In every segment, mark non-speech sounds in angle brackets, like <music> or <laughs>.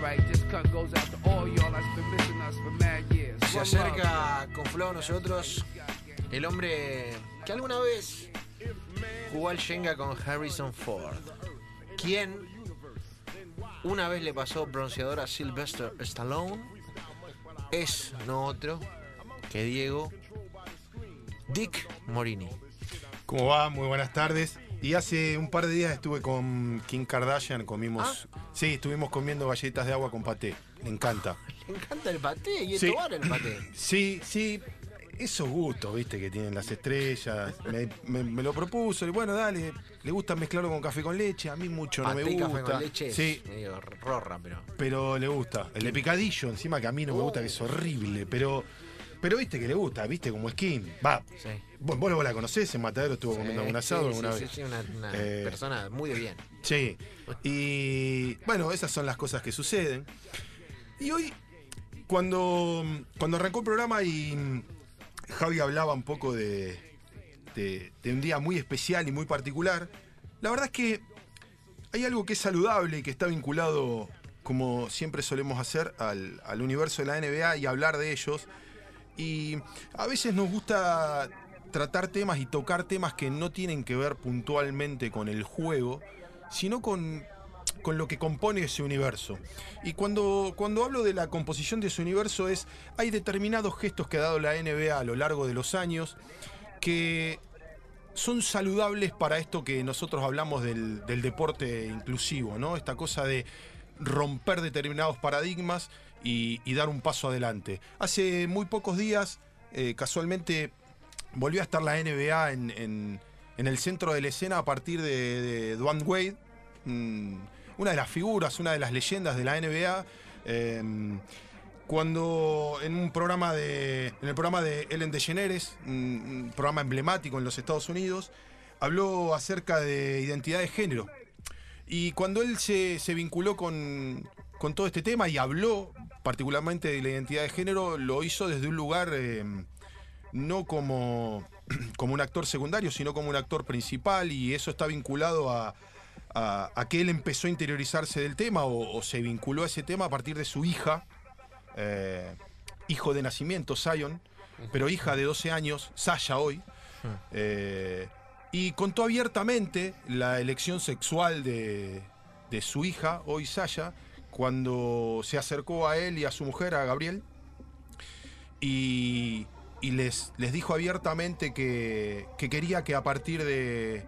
right. This cut goes out to all y'all that's been missing us for mad years. Se acerca con Flow a nosotros el hombre que alguna vez jugó al Shenga con Harrison Ford. Quien una vez le pasó bronceador a Sylvester Stallone. Es no otro que Diego Dick Morini. ¿Cómo va? Muy buenas tardes. Y hace un par de días estuve con Kim Kardashian, comimos. Sí, estuvimos comiendo galletas de agua con paté. Me encanta. <laughs> Le encanta el paté y Sí. esto vale el paté. <laughs> Sí, sí. Esos gustos, viste, que tienen las estrellas. Me, me- me lo propuso. Y bueno, dale. Le gusta mezclarlo con café con leche. A mí mucho no me gusta. café con leche es Sí, medio rorra, pero. pero le gusta. El de picadillo, encima que a mí no me gusta, que es horrible. Pero, pero viste que le gusta, viste, como skin. Va. Sí. Vos, la conocés, en Matadero estuvo comiendo un asado alguna vez. sí, sí, una, una Eh, persona muy de bien. Sí. Y bueno, esas son las cosas que suceden. Y hoy, cuando, cuando arrancó el programa y Javi hablaba un poco de, de, de un día muy especial y muy particular, la verdad es que hay algo que es saludable y que está vinculado, como siempre solemos hacer, al, al universo de la NBA y hablar de ellos. Y a veces nos gusta tratar temas y tocar temas que no tienen que ver puntualmente con el juego, sino con, con lo que compone ese universo. Y cuando, cuando hablo de la composición de ese universo es, hay determinados gestos que ha dado la NBA a lo largo de los años que son saludables para esto que nosotros hablamos del, del deporte inclusivo, ¿no? Esta cosa de romper determinados paradigmas y, dar un paso adelante. Hace muy pocos días, eh, casualmente, volvió a estar la NBA en, en- el centro de la escena a partir de, de Dwayne Wade, mm, una de las figuras, una de las leyendas de la NBA. eh, cuando en un programa de. En el programa de Ellen DeGeneres, un programa emblemático en los Estados Unidos, habló acerca de identidad de género. Y cuando él se, se vinculó con, con todo este tema y habló particularmente de la identidad de género, lo hizo desde un lugar eh, no como, <clears throat> como un actor secundario, sino como un actor principal, y eso está vinculado a, a- que él empezó a interiorizarse del tema o, o se vinculó a ese tema a partir de su hija, eh, hijo de nacimiento, Zion, pero hija de 12 años, Sasha hoy, eh, y contó abiertamente la elección sexual de, de su hija, hoy Sasha, cuando se acercó a él y a su mujer, a Gabriel, y, y les, les dijo abiertamente que, que quería que a partir de,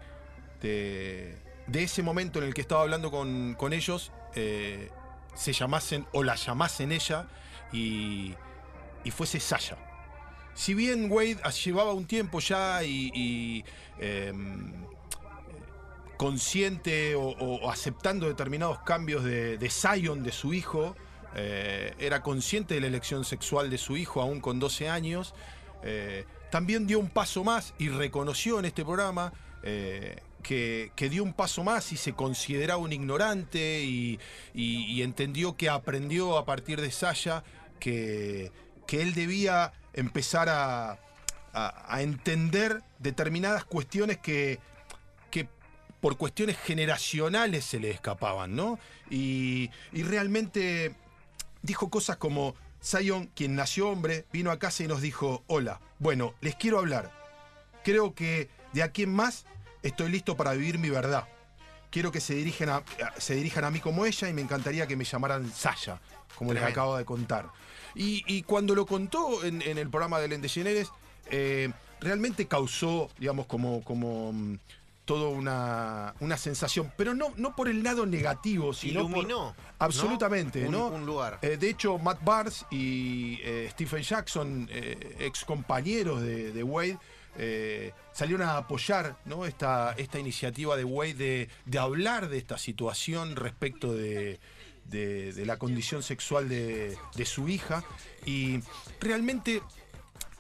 de, de ese momento en el que estaba hablando con, con ellos, eh, se llamasen o la llamasen ella y, y fuese Sasha. Si bien Wade llevaba un tiempo ya y, em, consciente o, aceptando determinados cambios de, de Zion, de su hijo, eh, era consciente de la elección sexual de su hijo aún con 12 años, eh, también dio un paso más y reconoció en este programa eh, que, que dio un paso más y se consideraba un ignorante y, entendió que aprendió a partir de Sasha que, que él debía empezar a, a- entender determinadas cuestiones que por cuestiones generacionales se le escapaban, ¿no? Y, y realmente dijo cosas como, Zion, quien nació hombre, vino a casa y nos dijo, hola, bueno, les quiero hablar. Creo que de aquí en más estoy listo para vivir mi verdad. Quiero que se, dirigen a, se dirijan a mí como ella y me encantaría que me llamaran Sasha, como les acabo de contar. Y, y cuando lo contó en, en el programa de Ellen DeGeneres, eh, realmente causó, digamos, como, como mm, toda una, una sensación, pero no, no por el lado negativo, sino por- Iluminó. absolutamente, Un- ¿no? un lugar. Eh, de hecho, Matt Barnes y eh, Stephen Jackson, eh, ex compañeros de, de Wade, eh, salieron a apoyar ¿no? esta, esta iniciativa de Wade de, de hablar de esta situación respecto de, de- de la condición sexual de, de su hija. Y realmente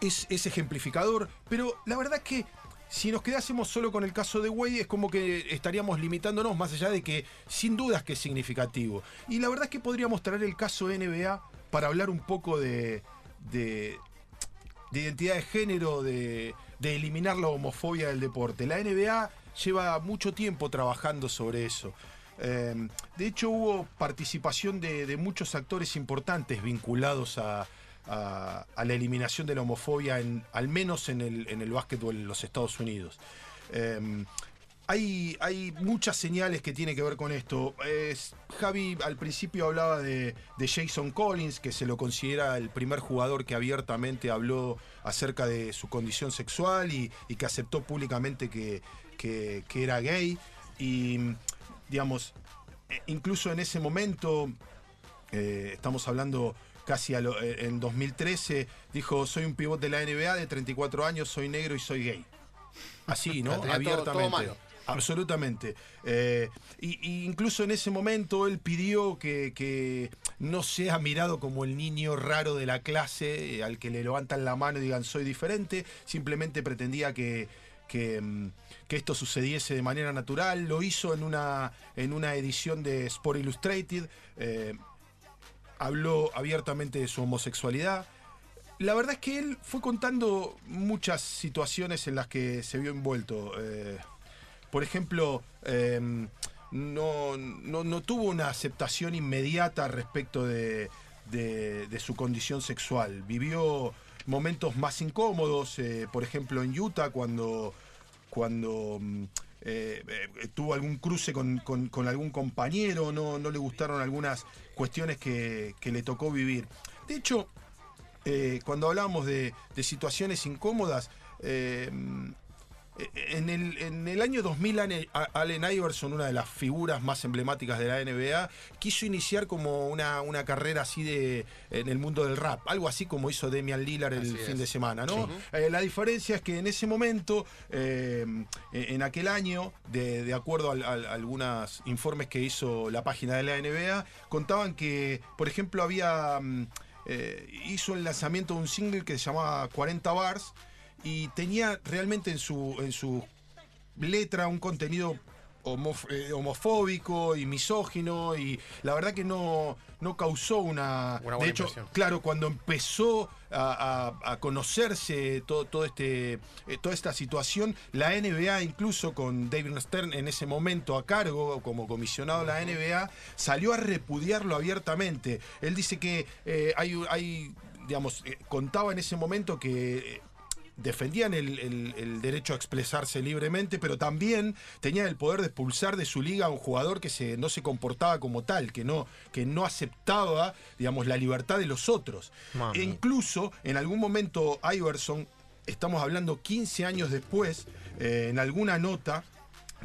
es, es ejemplificador, pero la verdad es que si nos quedásemos solo con el caso de Wade es como que estaríamos limitándonos más allá de que sin dudas que es significativo. Y la verdad es que podríamos traer el caso NBA para hablar un poco de, de, de identidad de género, de, eliminar la homofobia del deporte. La NBA lleva mucho tiempo trabajando sobre eso. Eh, de hecho, hubo participación de muchos actores importantes vinculados a, a- la eliminación de la homofobia, en, al menos en el, en el básquetbol en los Estados Unidos. Eh, hay, hay muchas señales que tienen que ver con esto. Es- Javi al principio hablaba de, de Jason Collins, que se lo considera el primer jugador que abiertamente habló acerca de su condición sexual y, que aceptó públicamente que, que- era gay. Y, digamos, eh, incluso en ese momento, eh, estamos hablando casi a lo- eh, en 2013, dijo, soy un pivot de la NBA de 34 años, soy negro y soy gay. Así, ¿no? <laughs> Todo- todo Abiertamente. malo. Absolutamente. Eh, y, y incluso en ese momento él pidió que, que no sea mirado como el niño raro de la clase eh, al que le levantan la mano y digan soy diferente. Simplemente pretendía que, que, mm, que esto sucediese de manera natural. Lo hizo en una, en una edición de Sport Illustrated. eh, habló abiertamente de su homosexualidad. La verdad es que él fue contando muchas situaciones en las que se vio envuelto. eh, por ejemplo, eh, no, no- no tuvo una aceptación inmediata respecto de, de- de su condición sexual. Vivió momentos más incómodos, eh, por ejemplo en Utah, cuando, cuando mm, eh, eh, tuvo algún cruce con, con- algún compañero, no, no le gustaron algunas cuestiones que, que le tocó vivir. De hecho, eh, cuando hablábamos de, de situaciones incómodas, en, el, en el año 2000 Allen- Iverson, una de las figuras más emblemáticas de la NBA, quiso iniciar como una, una carrera así de en el mundo del rap, algo así como hizo Damian Lillard el Así fin es. de semana, ¿no? Eh, la diferencia es que en ese momento, eh, en aquel año, de, de acuerdo a, a- a algunos informes que hizo la página de la NBA, contaban que, por ejemplo, había mm, eh, hizo el lanzamiento de un single que se llamaba 40 Bars y tenía realmente en su, en su letra un contenido homof- eh, homofóbico y misógino y la verdad que no, no causó una... De hecho, impresión. claro, cuando empezó a, a- a conocerse todo, todo este, eh, toda esta situación, la NBA incluso con David Stern en ese momento a cargo como comisionado de la NBA, salió a repudiarlo abiertamente. Él dice que eh, hay, hay, digamos, contaba en ese momento que... defendían el, el- el derecho a expresarse libremente, pero también tenían el poder de expulsar de su liga a un jugador que se, no se comportaba como tal, que no, que no aceptaba, digamos, la libertad de los otros. Mami. E incluso, en algún momento, Iverson, estamos hablando 15 años después, eh, en alguna nota,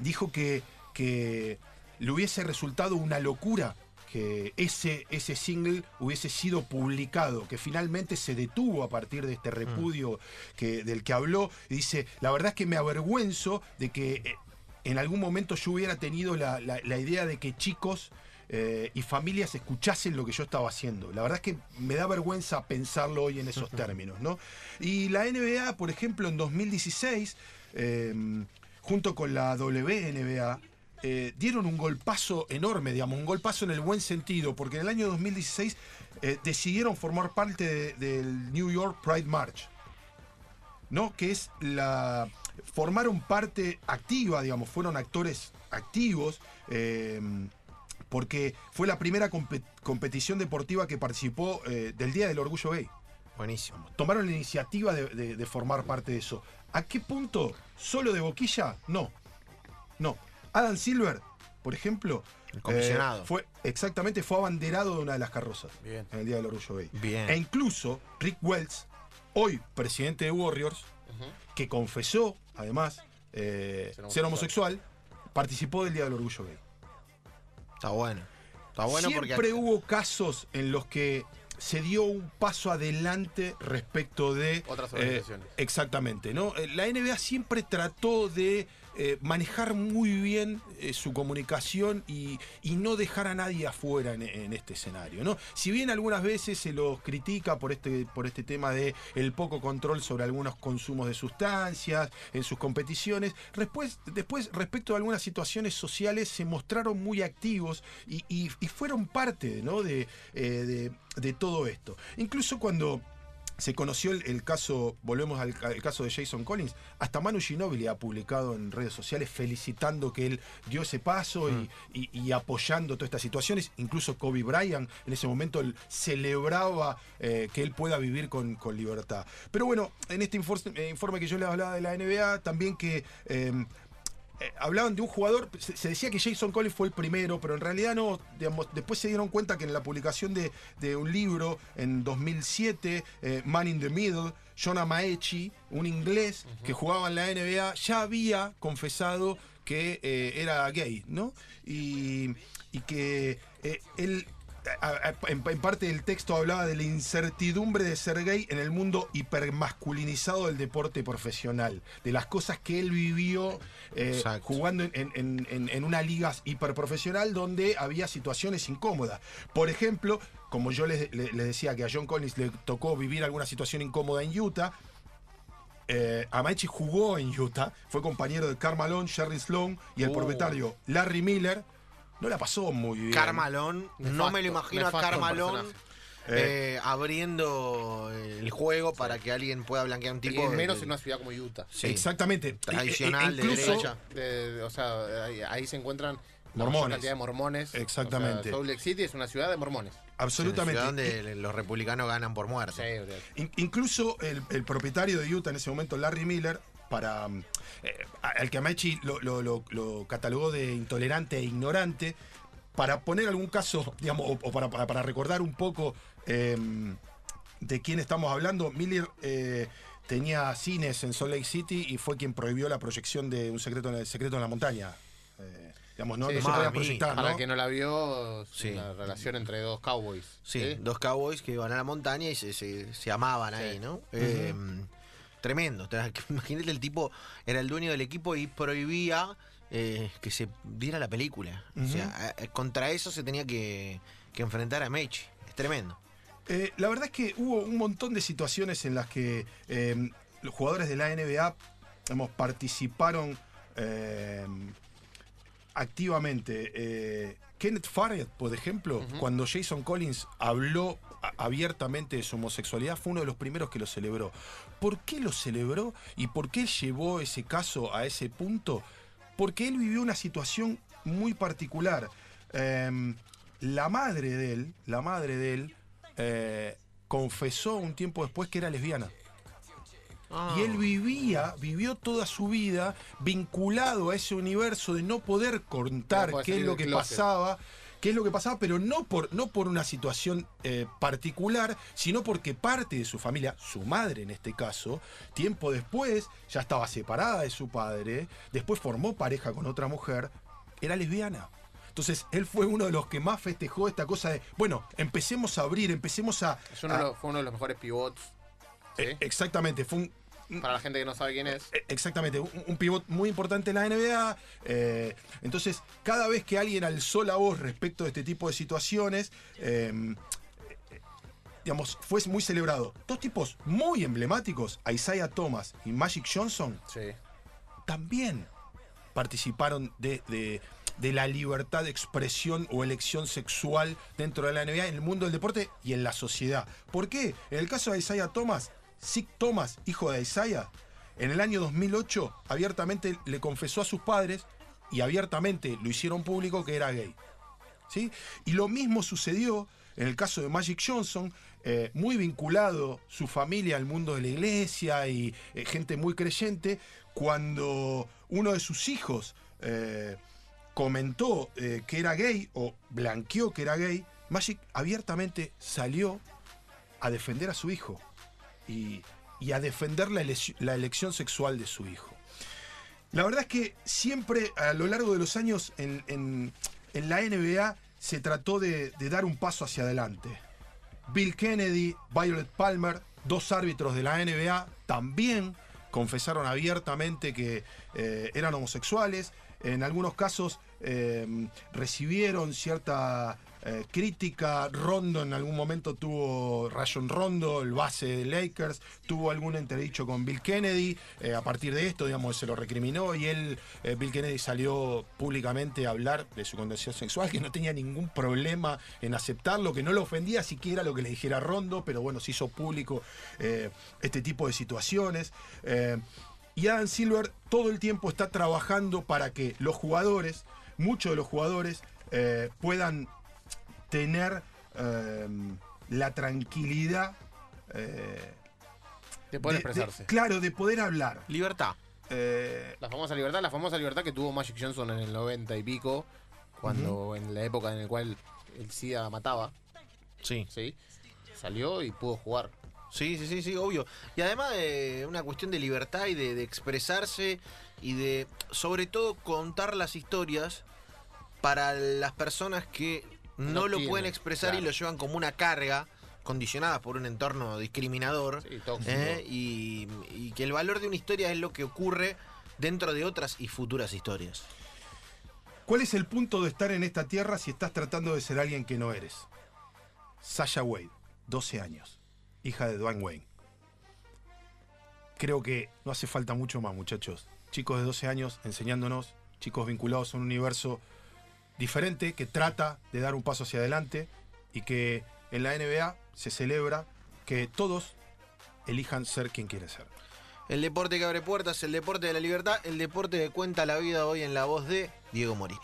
dijo que, que le hubiese resultado una locura que ese, ese single hubiese sido publicado, que finalmente se detuvo a partir de este repudio que, del que habló. Y dice, la verdad es que me avergüenzo de que eh, en algún momento yo hubiera tenido la, la- la idea de que chicos eh, y familias escuchasen lo que yo estaba haciendo. La verdad es que me da vergüenza pensarlo hoy en esos términos, ¿no? Y la NBA, por ejemplo, en 2016, eh, junto con la WNBA, eh, dieron un golpazo enorme, digamos, un golpazo en el buen sentido, porque en el año 2016 eh, decidieron formar parte de- del New York Pride March. ¿no? Que es la. formaron parte activa, digamos, fueron actores activos. eh, porque fue la primera compe- competición deportiva que participó del Día del Orgullo Gay. Buenísimo. Tomaron la iniciativa de, de- de formar parte de eso. ¿A qué punto? ¿Solo de boquilla? No. No. Adam Silver, por ejemplo. El comisionado. eh, fue, exactamente, fue abanderado de una de las carrozas. Bien. En el Día del Orgullo Gay. Bien. E incluso Rick Wells, hoy presidente de Warriors, que confesó, además, eh, Ser ser homosexual, participó del Día del Orgullo Gay. Está bueno. Está bueno Siempre porque. hubo casos en los que se dio un paso adelante respecto de Otras eh, organizaciones. exactamente, ¿no? La NBA siempre trató de eh, manejar muy bien eh, su comunicación y, y no dejar a nadie afuera en, este escenario, ¿no? Si bien algunas veces se los critica por este, por este tema de el poco control sobre algunos consumos de sustancias en sus competiciones, después, después respecto a algunas situaciones sociales se mostraron muy activos y, y- fueron parte ¿no? eh, de- de todo esto. Incluso cuando se conoció el, el caso, volvemos al, al caso de Jason Collins, hasta Manu Ginóbili ha publicado en redes sociales felicitando que él dio ese paso y, y- y apoyando todas estas situaciones. Incluso Kobe Bryant en ese momento celebraba eh, que él pueda vivir con, con libertad. Pero bueno, en este infor- eh, informe que yo les hablaba de la NBA, también que... eh, eh, hablaban de un jugador, se, se decía que Jason Collins fue el primero, pero en realidad no, digamos, después se dieron cuenta que en la publicación de, de un libro en 2007, eh, Man in the Middle, John Amaechi, un inglés que jugaba en la NBA, ya había confesado que eh, era gay, ¿no? Y, y que él a- a- en, en parte del texto hablaba de la incertidumbre de ser gay en el mundo hipermasculinizado del deporte profesional, de las cosas que él vivió eh, jugando en, en- en- en una liga hiperprofesional donde había situaciones incómodas. Por ejemplo, como yo les, le- les decía que a John Collins le tocó vivir alguna situación incómoda en Utah, eh, jugó en Utah, fue compañero de Karl Malone, Sherry Sloan y el Uh. propietario Larry Miller. No la pasó muy bien. Carmalón, no me lo imagino a Carmalón personaje. eh, abriendo el juego para que alguien pueda blanquear un tipo y de- menos en una ciudad como Utah. Sí. Exactamente. Tradicional, E- e- de incluso, derecha. De- o sea, ahí, ahí se encuentran la Mormones. cantidad de mormones. Exactamente. O sea, Salt Lake City es una ciudad de mormones. absolutamente. Ciudad donde los republicanos ganan por Sí, muerte. In- incluso el, el propietario de Utah en ese momento, Larry Miller, para mm, eh, al que Amaechi lo, lo- lo- lo catalogó de intolerante e ignorante, para poner algún caso, <laughs> digamos, o, o para, para- para recordar un poco eh, de quién estamos hablando, Miller eh, tenía cines en Salt Lake City y fue quien prohibió la proyección de Un secreto en, el secreto en la montaña. Eh, digamos, no, Sí, no se podía proyectar, Para ¿no? el que no la vio, Sí. una relación entre dos cowboys. Sí, dos cowboys que iban a la montaña y se, se- se amaban ahí, ¿no? Eh, tremendo. <laughs> Imagínate, el tipo era el dueño del equipo y prohibía eh, que se diera la película. O sea, contra eso se tenía que, que enfrentar a Mechi. Es tremendo. Eh, la verdad es que hubo un montón de situaciones en las que eh, los jugadores de la NBA digamos, participaron eh, activamente. Eh, Kenneth Farrell, por ejemplo, cuando Jason Collins habló abiertamente de su homosexualidad, fue uno de los primeros que lo celebró. ¿Por qué lo celebró y por qué llevó ese caso a ese punto? Porque él vivió una situación muy particular. Eh, la madre de él, la madre de él, eh, confesó un tiempo después que era lesbiana. Y él vivía, vivió toda su vida vinculado a ese universo de no poder contar No poder qué es lo que closet. pasaba, qué es lo que pasaba, pero no por, no por una situación eh, particular, sino porque parte de su familia, su madre en este caso, tiempo después ya estaba separada de su padre, después formó pareja con otra mujer, era lesbiana. Entonces, él fue uno de los que más festejó esta cosa de, bueno, empecemos a abrir, empecemos a... Fue uno de los mejores pivots. ¿sí? eh, exactamente, fue un, Para la gente que no sabe quién es. Eh, Exactamente, un, un pivot muy importante en la NBA. eh, entonces, cada vez que alguien alzó la voz respecto de este tipo de situaciones, eh, eh, digamos, fue muy celebrado. Dos tipos muy emblemáticos, Isaiah Thomas y Magic Johnson, Sí. también participaron de, de- de la libertad de expresión o elección sexual dentro de la NBA, en el mundo del deporte y en la sociedad. ¿Por qué? En el caso de Isaiah Thomas, Sick Thomas, hijo de Isaiah, en el año 2008 abiertamente le confesó a sus padres y abiertamente lo hicieron público que era gay. ¿sí? Y lo mismo sucedió en el caso de Magic Johnson, eh, muy vinculado su familia al mundo de la iglesia y eh, gente muy creyente, cuando uno de sus hijos eh, comentó que era gay o blanqueó que era gay, Magic abiertamente salió a defender a su hijo y, a defender la, elec- la elección sexual de su hijo. La verdad es que siempre a lo largo de los años en, la NBA se trató de, de dar un paso hacia adelante. Bill Kennedy, Violet Palmer, dos árbitros de la NBA, también confesaron abiertamente que eh, eran homosexuales. En algunos casos eh, recibieron cierta eh, crítica. Rondo en algún momento tuvo Rayon Rondo, el base de Lakers, tuvo algún entredicho con Bill Kennedy. eh, a partir de esto, digamos, se lo recriminó y él, eh, Bill Kennedy, salió públicamente a hablar de su condición sexual, que no tenía ningún problema en aceptarlo, que no lo ofendía siquiera lo que le dijera Rondo, pero bueno, se hizo público este tipo de situaciones. Y Adam Silver todo el tiempo está trabajando para que los jugadores, muchos de los jugadores, puedan tener eh, la tranquilidad eh, De poder de- de- expresarse. claro, de poder hablar. Libertad. Eh, La famosa libertad, la famosa libertad que tuvo Magic Johnson en el 90 y pico, cuando en la época en la cual el SIDA mataba, Sí. ¿sí? Salió y pudo jugar. Sí, sí, sí, sí, obvio. Y además de una cuestión de libertad y de, de expresarse y de, sobre todo, contar las historias para las personas que no, No lo tienen, pueden expresar y lo llevan como una carga, condicionadas por un entorno discriminador. Sí, tóxico. ¿eh? y, y que el valor de una historia es lo que ocurre dentro de otras y futuras historias. ¿Cuál es el punto de estar en esta tierra si estás tratando de ser alguien que no eres? Sasha Wade, 12 años, hija de Dwayne Wayne. Creo que no hace falta mucho más, muchachos. Chicos de 12 años enseñándonos, chicos vinculados a un universo diferente que trata de dar un paso hacia adelante y que en la NBA se celebra que todos elijan ser quien quieren ser. El deporte que abre puertas, el deporte de la libertad, el deporte que cuenta la vida hoy en la voz de Diego Morini.